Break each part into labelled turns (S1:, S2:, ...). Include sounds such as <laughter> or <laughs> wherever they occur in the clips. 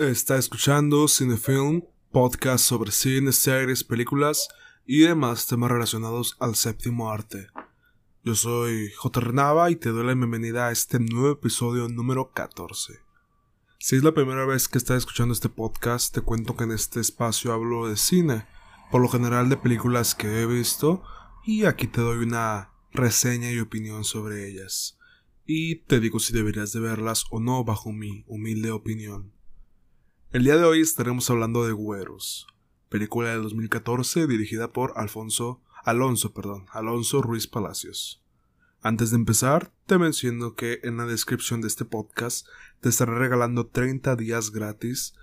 S1: Está escuchando Cinefilm, podcast sobre cine, series, películas y demás temas relacionados al séptimo arte. Yo soy J. Renava y te doy la bienvenida a este nuevo episodio número 14. Si es la primera vez que estás escuchando este podcast, te cuento que en este espacio hablo de cine, por lo general de películas que he visto, y aquí te doy una reseña y opinión sobre ellas. Y te digo si deberías de verlas o no bajo mi humilde opinión. El día de hoy estaremos hablando de Güeros, película de 2014 dirigida por Alfonso Alonso, perdón, Alonso Ruiz Palacios. Antes de empezar, te menciono que en la descripción de este podcast te estaré regalando 30 días gratis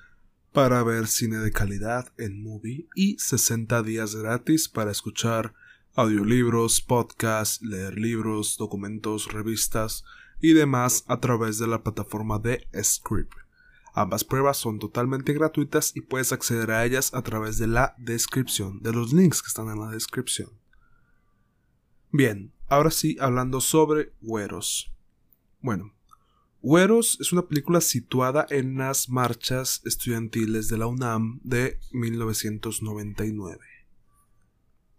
S1: para ver cine de calidad en movie y 60 días gratis para escuchar audiolibros, podcasts, leer libros, documentos, revistas y demás a través de la plataforma de Script. Ambas pruebas son totalmente gratuitas y puedes acceder a ellas a través de la descripción, de los links que están en la descripción. Bien, ahora sí hablando sobre Güeros. Bueno, Güeros es una película situada en las marchas estudiantiles de la UNAM de 1999.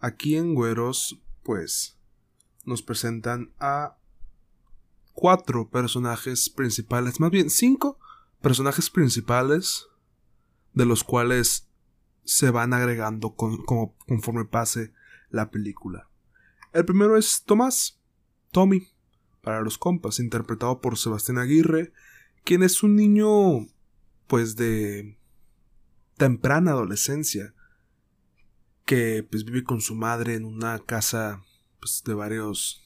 S1: Aquí en Güeros, pues, nos presentan a cuatro personajes principales, más bien cinco personajes principales, de los cuales se van agregando como conforme pase la película. El primero es Tomás, Tommy, para los compas, interpretado por Sebastián Aguirre, quien es un niño, pues de temprana adolescencia, que pues vive con su madre en una casa pues, de varios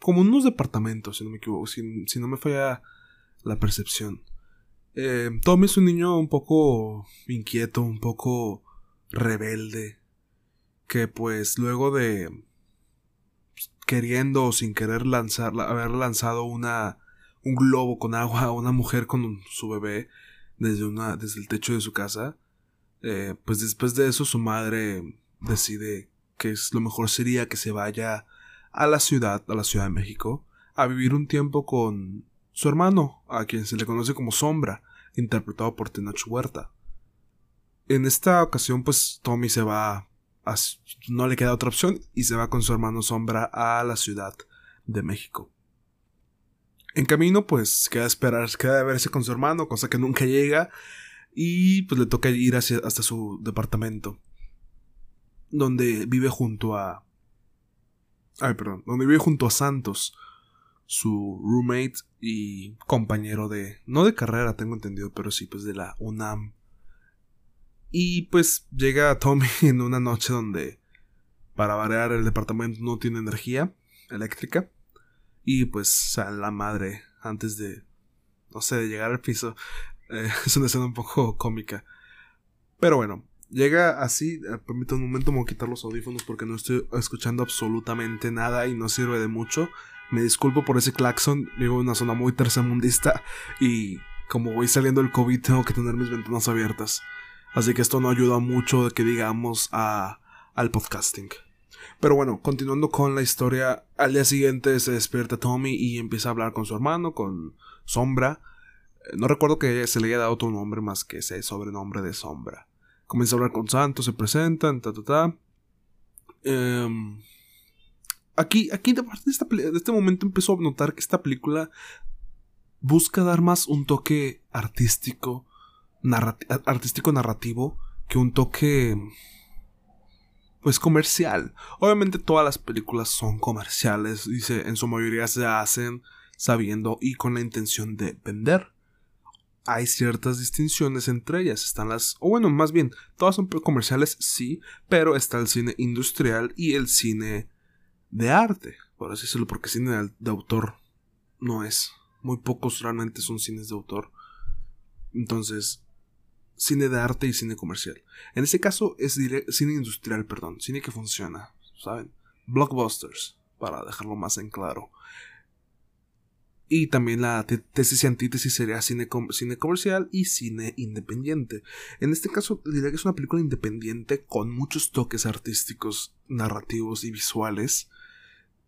S1: como unos departamentos si no me equivoco si, si no me falla la percepción. Eh, Tommy es un niño un poco inquieto un poco rebelde que pues luego de pues, queriendo o sin querer lanzar haber lanzado una un globo con agua a una mujer con su bebé desde una desde el techo de su casa eh, pues después de eso su madre decide que es lo mejor sería que se vaya a la ciudad, a la Ciudad de México, a vivir un tiempo con su hermano, a quien se le conoce como Sombra, interpretado por Tenoch Huerta. En esta ocasión, pues Tommy se va, no le queda otra opción y se va con su hermano Sombra a la Ciudad de México. En camino, pues queda esperar, queda verse con su hermano, cosa que nunca llega, y pues le toca ir hacia, hasta su departamento. Donde vive junto a... Ay, perdón. Donde vive junto a Santos. Su roommate y compañero de... No de carrera, tengo entendido, pero sí, pues de la UNAM. Y pues llega Tommy <laughs> en una noche donde... Para variar el departamento no tiene energía eléctrica. Y pues sale la madre antes de... No sé, de llegar al piso. Eh, <laughs> es una escena un poco cómica. Pero bueno, llega así. Eh, permítame un momento, me voy a quitar los audífonos porque no estoy escuchando absolutamente nada y no sirve de mucho. Me disculpo por ese claxon. Vivo en una zona muy tercermundista y como voy saliendo del COVID tengo que tener mis ventanas abiertas. Así que esto no ayuda mucho que digamos a, al podcasting. Pero bueno, continuando con la historia, al día siguiente se despierta Tommy y empieza a hablar con su hermano, con Sombra no recuerdo que se le haya dado otro nombre más que ese sobrenombre de sombra. Comienza a hablar con Santos, se presentan, ta, ta, ta. Em, aquí, aquí de, de, este momento empezó a notar que esta película busca dar más un toque artístico, artístico narrativo que un toque pues comercial. Obviamente todas las películas son comerciales, dice, en su mayoría se hacen sabiendo y con la intención de vender hay ciertas distinciones entre ellas. Están las, o bueno, más bien, todas son comerciales, sí, pero está el cine industrial y el cine de arte, por así decirlo, porque cine de, autor no es. Muy pocos realmente son cines de autor. Entonces, cine de arte y cine comercial. En este caso es cine industrial, perdón, cine que funciona, ¿saben? Blockbusters, para dejarlo más en claro. Y también la tesis y antítesis sería cine, cine comercial y cine independiente. En este caso diría que es una película independiente con muchos toques artísticos, narrativos y visuales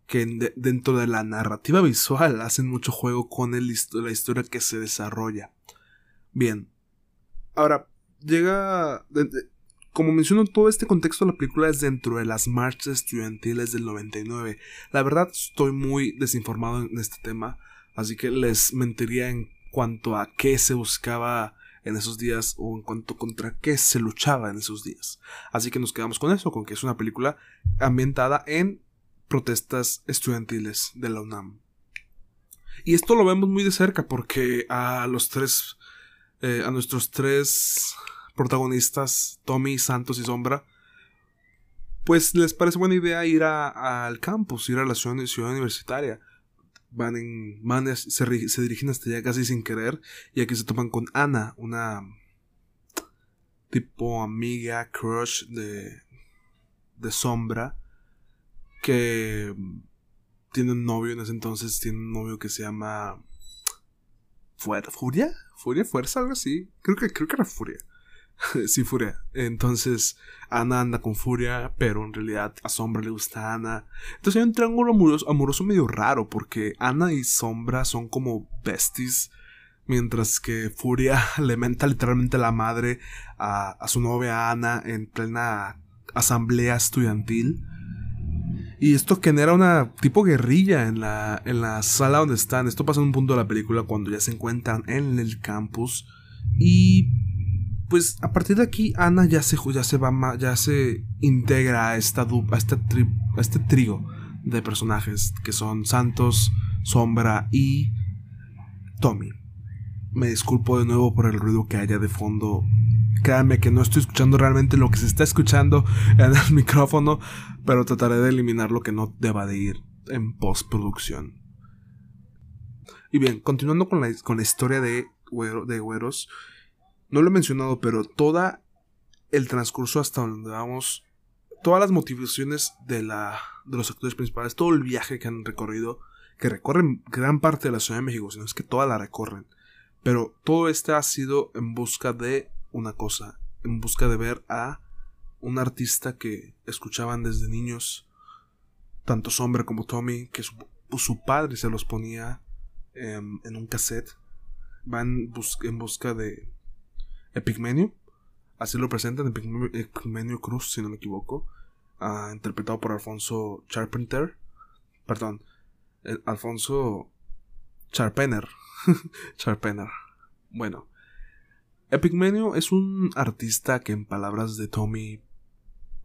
S1: que dentro de la narrativa visual hacen mucho juego con el, la historia que se desarrolla. Bien, Ahora, llega... como menciono, todo este contexto de la película es dentro de las marchas estudiantiles del 99. La verdad, estoy muy desinformado en este tema, así que les mentiría en cuanto a qué se buscaba en esos días o en cuanto contra qué se luchaba en esos días. Así que nos quedamos con eso, con que es una película ambientada en protestas estudiantiles de la UNAM. Y esto lo vemos muy de cerca porque a los tres, eh, a nuestros tres protagonistas, Tommy, Santos y Sombra, pues les parece buena idea ir al campus, ir a la ciudad universitaria van en manes, se, se, dirigen hasta allá casi sin querer y aquí se topan con Ana, una tipo amiga, crush de, de sombra que tiene un novio en ese entonces, tiene un novio que se llama Furia, Furia, Fuerza, algo así, creo que, creo que era Furia. <laughs> sí, Furia. Entonces, Ana anda con Furia, pero en realidad a Sombra le gusta Ana. Entonces hay un triángulo amoroso, medio raro, porque Ana y Sombra son como besties, mientras que Furia <laughs> le menta literalmente la madre a, a su novia Ana en plena asamblea estudiantil. Y esto genera una tipo guerrilla en la, en la sala donde están. Esto pasa en un punto de la película cuando ya se encuentran en el campus. Y pues a partir de aquí Ana ya se, ya se va ya se integra a esta a, esta a este trío de personajes que son Santos, Sombra y Tommy. Me disculpo de nuevo por el ruido que haya de fondo. Créanme que no estoy escuchando realmente lo que se está escuchando <laughs> en el micrófono, pero trataré de eliminar lo que no deba de ir en postproducción. Y bien, continuando con la, con la historia de, de Güeros, no lo he mencionado, pero toda el transcurso hasta donde vamos, todas las motivaciones de, la, de los actores principales, todo el viaje que han recorrido, que recorren gran parte de la Ciudad de México, sino es que toda la recorren. Pero todo este ha sido en busca de una cosa, en busca de ver a un artista que escuchaban desde niños, tanto Sombra como Tommy, que su, padre se los ponía en un cassette. Van en busca de, Epigmenio. Así lo presentan Epigmenio Cruz, si no me equivoco. Ah, interpretado por Alfonso Charpenter. Perdón. Alfonso Charpener. <laughs> Charpener. Bueno. Epigmenio es un artista que en palabras de Tommy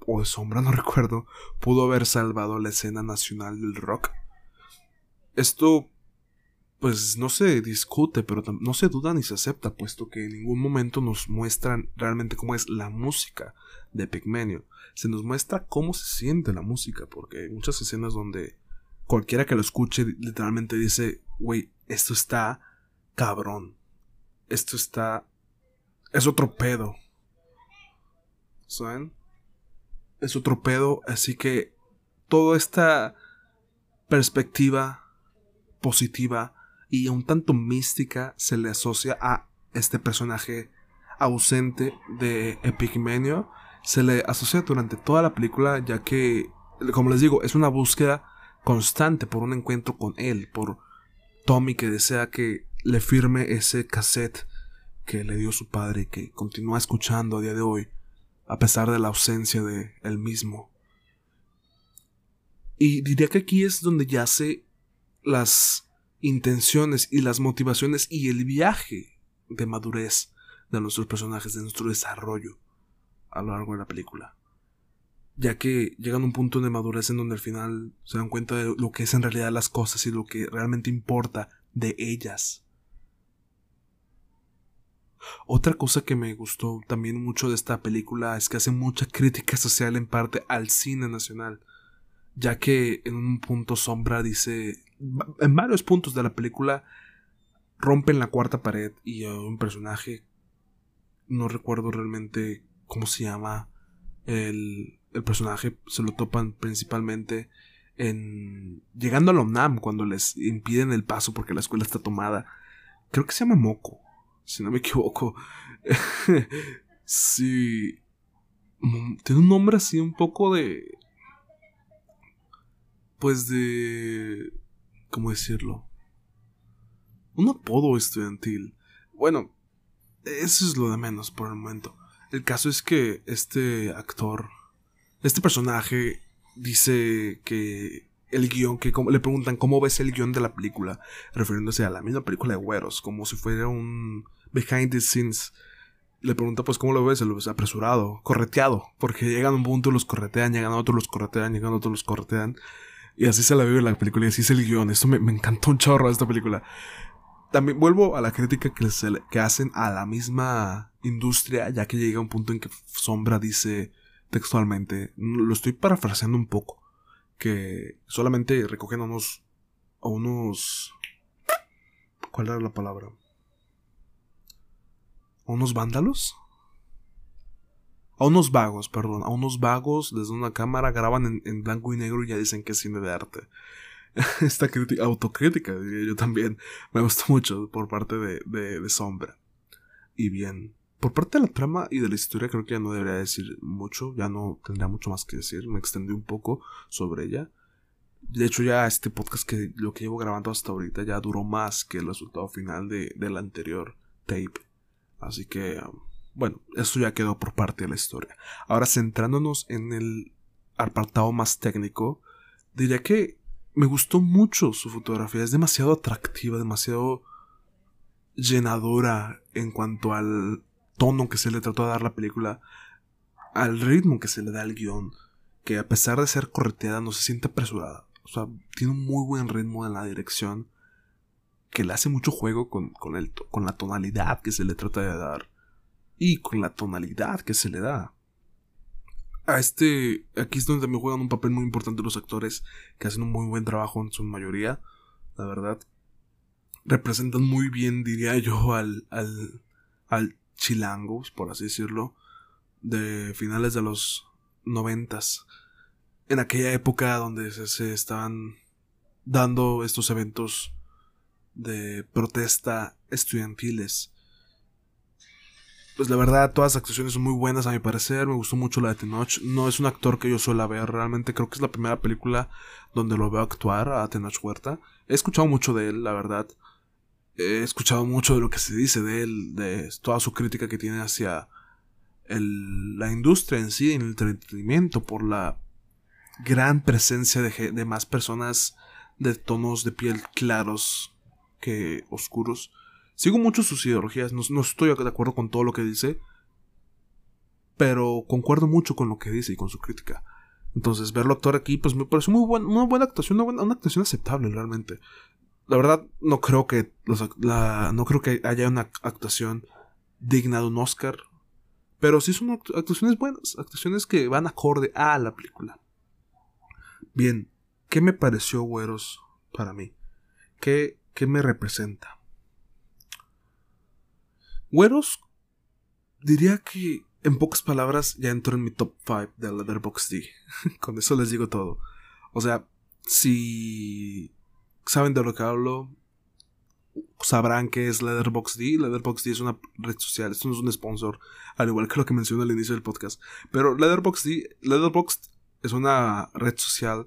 S1: o de Sombra, <laughs> no recuerdo, pudo haber salvado la escena nacional del rock. Esto pues no se discute, pero no se duda ni se acepta, puesto que en ningún momento nos muestran realmente cómo es la música de Pigmenio. Se nos muestra cómo se siente la música, porque hay muchas escenas donde cualquiera que lo escuche literalmente dice, güey, esto está cabrón. Esto está... Es otro pedo. ¿Saben? Es otro pedo, así que toda esta perspectiva positiva y un tanto mística se le asocia a este personaje ausente de Epigmenio. Se le asocia durante toda la película ya que, como les digo, es una búsqueda constante por un encuentro con él, por Tommy que desea que le firme ese cassette que le dio su padre y que continúa escuchando a día de hoy, a pesar de la ausencia de él mismo. Y diría que aquí es donde yace las intenciones y las motivaciones y el viaje de madurez de nuestros personajes, de nuestro desarrollo a lo largo de la película. Ya que llegan a un punto de madurez en donde al final se dan cuenta de lo que es en realidad las cosas y lo que realmente importa de ellas. Otra cosa que me gustó también mucho de esta película es que hace mucha crítica social en parte al cine nacional, ya que en un punto Sombra dice en varios puntos de la película rompen la cuarta pared y un personaje, no recuerdo realmente cómo se llama el, el personaje, se lo topan principalmente en llegando a la cuando les impiden el paso porque la escuela está tomada. Creo que se llama Moco, si no me equivoco. <laughs> sí. Mm, tiene un nombre así un poco de... Pues de... ¿Cómo decirlo? Un apodo estudiantil. Bueno, eso es lo de menos por el momento. El caso es que este actor, este personaje, dice que el guion, que le preguntan cómo ves el guion de la película, refiriéndose a la misma película de Güeros, como si fuera un behind the scenes. Le pregunta pues cómo lo ves, lo ves apresurado, correteado, porque llegan a un punto los corretean, llegan a otro los corretean, llegan a otro los corretean. Y así se la vive la película y así es el guion. Esto me, me encantó un chorro esta película. También vuelvo a la crítica que, se, que hacen a la misma industria, ya que llega un punto en que Sombra dice textualmente, lo estoy parafraseando un poco, que solamente recogen a unos, a unos, ¿cuál era la palabra? ¿A unos vándalos? A unos vagos, perdón, a unos vagos desde una cámara graban en, blanco y negro y ya dicen que es cine de arte. <laughs> esta crítica, autocrítica, diría yo también, me gustó mucho por parte de, de, Sombra. Y bien, por parte de la trama y de la historia creo que ya no debería decir mucho, ya no tendría mucho más que decir, me extendí un poco sobre ella. De hecho ya este podcast que lo que llevo grabando hasta ahorita ya duró más que el resultado final de, del anterior tape. Así que, um, bueno, eso ya quedó por parte de la historia. Ahora centrándonos en el apartado más técnico, diría que me gustó mucho su fotografía. Es demasiado atractiva, demasiado llenadora en cuanto al tono que se le trató de dar la película, al ritmo que se le da al guion, que a pesar de ser correteada no se siente apresurada. O sea, tiene un muy buen ritmo en la dirección, que le hace mucho juego con, con, el, con la tonalidad que se le trata de dar y con la tonalidad que se le da a este, aquí es donde me juegan un papel muy importante los actores que hacen un muy buen trabajo en su mayoría, la verdad. Representan muy bien, diría yo, al, al, al chilango, por así decirlo, de finales de los noventas. En aquella época donde se, se estaban dando estos eventos de protesta estudiantiles pues la verdad, todas las actuaciones son muy buenas a mi parecer. Me gustó mucho la de Tenoch. No es un actor que yo suela ver. Realmente creo que es la primera película donde lo veo actuar a Tenoch Huerta. He escuchado mucho de él, la verdad. He escuchado mucho de lo que se dice de él, de toda su crítica que tiene hacia la industria en sí, en el entretenimiento, por la gran presencia de, más personas de tonos de piel claros que oscuros Sigo mucho sus ideologías, no, estoy de acuerdo con todo lo que dice, pero concuerdo mucho con lo que dice y con su crítica. Entonces, verlo actuar aquí, pues me parece muy una buena actuación, una, actuación aceptable realmente. La verdad, no creo que no creo que haya una actuación digna de un Oscar, pero sí son actuaciones buenas, actuaciones que van acorde a la película. Bien, ¿qué me pareció Güeros para mí? ¿Qué, qué me representa? Güeros, diría que en pocas palabras ya entró en mi top 5 de Letterboxd. <laughs> Con eso les digo todo. O sea, si saben de lo que hablo, sabrán que es Letterboxd. Letterboxd es una red social, esto no es un sponsor, al igual que lo que mencioné al inicio del podcast. Pero Letterboxd, Letterboxd es una red social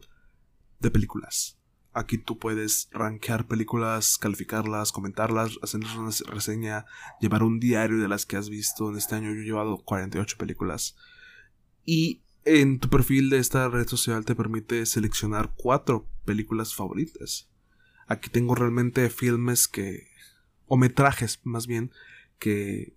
S1: de películas. Aquí tú puedes rankear películas, calificarlas, comentarlas, hacerles una reseña, llevar un diario de las que has visto. En este año yo he llevado 48 películas. Y en tu perfil de esta red social te permite seleccionar cuatro películas favoritas. Aquí tengo realmente filmes que... o metrajes más bien, que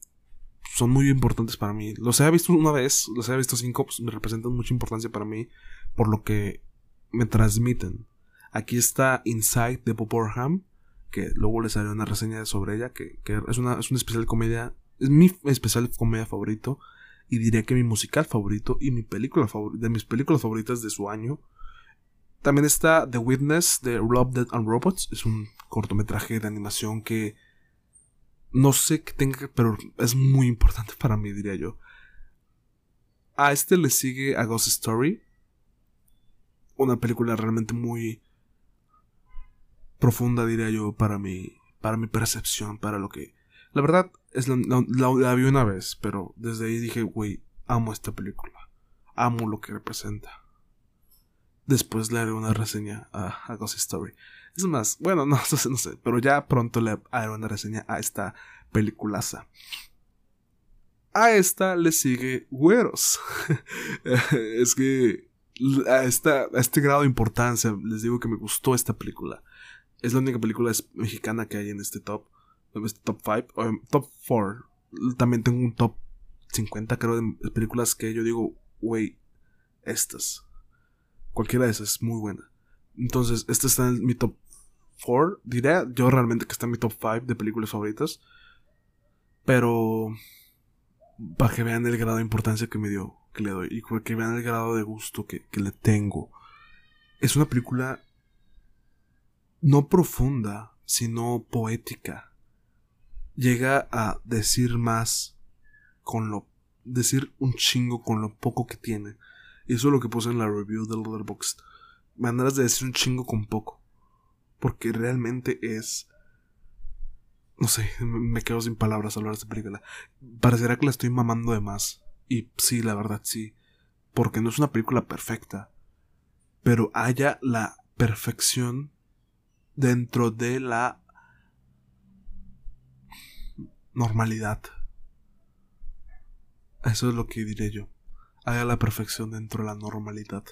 S1: son muy importantes para mí. Los he visto una vez, los he visto cinco, pues me representan mucha importancia para mí por lo que me transmiten. Aquí está Inside de Bob Orham, que luego les haré una reseña sobre ella, que, es, una, es una especial comedia, es mi especial comedia favorito, y diría que mi musical favorito y mi película favorita, de mis películas favoritas de su año. También está The Witness de Rob Dead and Robots, es un cortometraje de animación que no sé qué tenga, pero es muy importante para mí, diría yo. A este le sigue A Ghost Story, una película realmente muy profunda, diría yo, para mi, para mi percepción, para lo que... La verdad, es la, la, vi una vez, pero desde ahí dije, güey, amo esta película. Amo lo que representa. Después le haré una reseña a, Ghost Story. Es más, bueno, <laughs> no, no sé, no sé, pero ya pronto le haré una reseña a esta peliculaza. A esta le sigue Güeros. <laughs> es que a, esta, a este grado de importancia les digo que me gustó esta película. Es la única película mexicana que hay en este top. Este top 5. top 4. También tengo un top 50 creo de películas que yo digo, wey, estas. Cualquiera de esas es muy buena. Entonces, esta está en mi top 4. Diré yo realmente que está en mi top 5 de películas favoritas. Pero para que vean el grado de importancia que me dio, que le doy, y para que vean el grado de gusto que, que le tengo. Es una película no profunda, sino poética. Llega a decir más con lo. decir un chingo con lo poco que tiene. Y eso es lo que puse en la review del Letterboxd. Maneras de decir un chingo con poco. Porque realmente es no sé, me quedo sin palabras al hablar de esta película. Parecerá que la estoy mamando de más. Y sí, la verdad sí. Porque no es una película perfecta. Pero haya la perfección dentro de la normalidad. Eso es lo que diré yo. Haya la perfección dentro de la normalidad.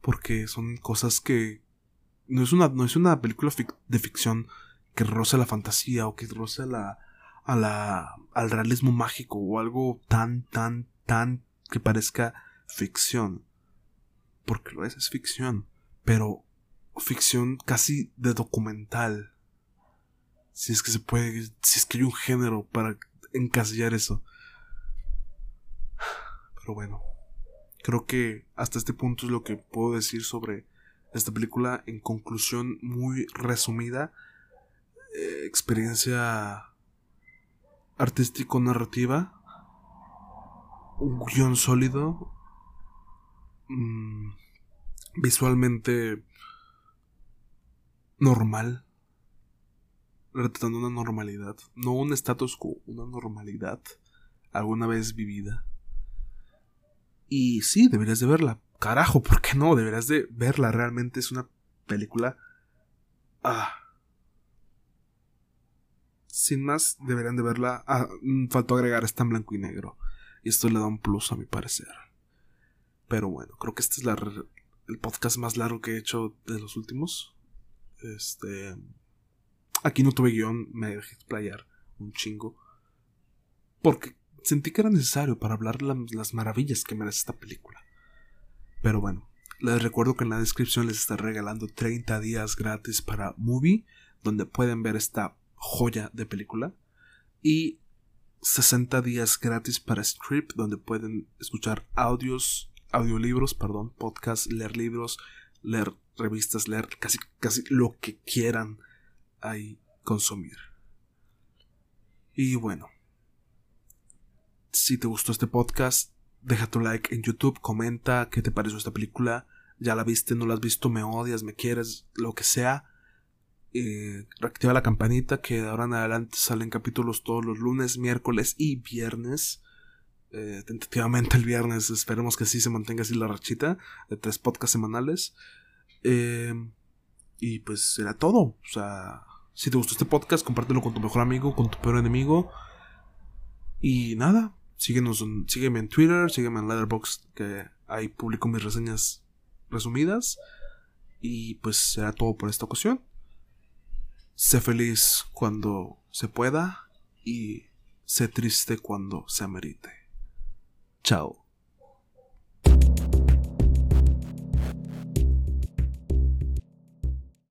S1: Porque son cosas que... No es una, no es una película de ficción que roce la fantasía o que roce la, a la, al realismo mágico o algo tan, tan, tan que parezca ficción. Porque lo es, es ficción. Pero ficción casi de documental. Si es que se puede, si es que hay un género para encasillar eso. Pero bueno, creo que hasta este punto es lo que puedo decir sobre esta película en conclusión muy resumida eh, experiencia artístico-narrativa, un guion sólido, mm, visualmente normal, retratando una normalidad, no un status quo, una normalidad alguna vez vivida. Y sí, deberías de verla. Carajo, ¿por qué no? Deberías de verla. Realmente es una película... Ah, sin más, deberían de verla. Ah, mm, faltó agregar, está en blanco y negro. Y esto le da un plus a mi parecer. Pero bueno, creo que este es el podcast más largo que he hecho de los últimos. Este. Aquí no tuve guion, me dejé explayar un chingo. Porque sentí que era necesario para hablar las maravillas que merece esta película. Pero bueno, les recuerdo que en la descripción les está regalando 30 días gratis para Movie, donde pueden ver esta joya de película. Y 60 días gratis para Script, donde pueden escuchar audios, audiolibros, perdón, podcasts, leer libros, leer revistas, leer casi, casi lo que quieran ahí consumir. Y bueno, si te gustó este podcast, deja tu like en YouTube, comenta qué te pareció esta película, ya la viste, no la has visto, me odias, me quieres, lo que sea eh, reactiva la campanita que de ahora en adelante salen capítulos todos los lunes, miércoles y viernes. Eh, tentativamente el viernes, esperemos que sí se mantenga así la rachita de tres podcasts semanales. Eh, y pues será todo. O sea, si te gustó este podcast, compártelo con tu mejor amigo, con tu peor enemigo. Y nada, síguenos, sígueme en Twitter, sígueme en Letterboxd, que ahí publico mis reseñas resumidas. Y pues será todo por esta ocasión. Sé feliz cuando se pueda y sé triste cuando se amerite. Chao.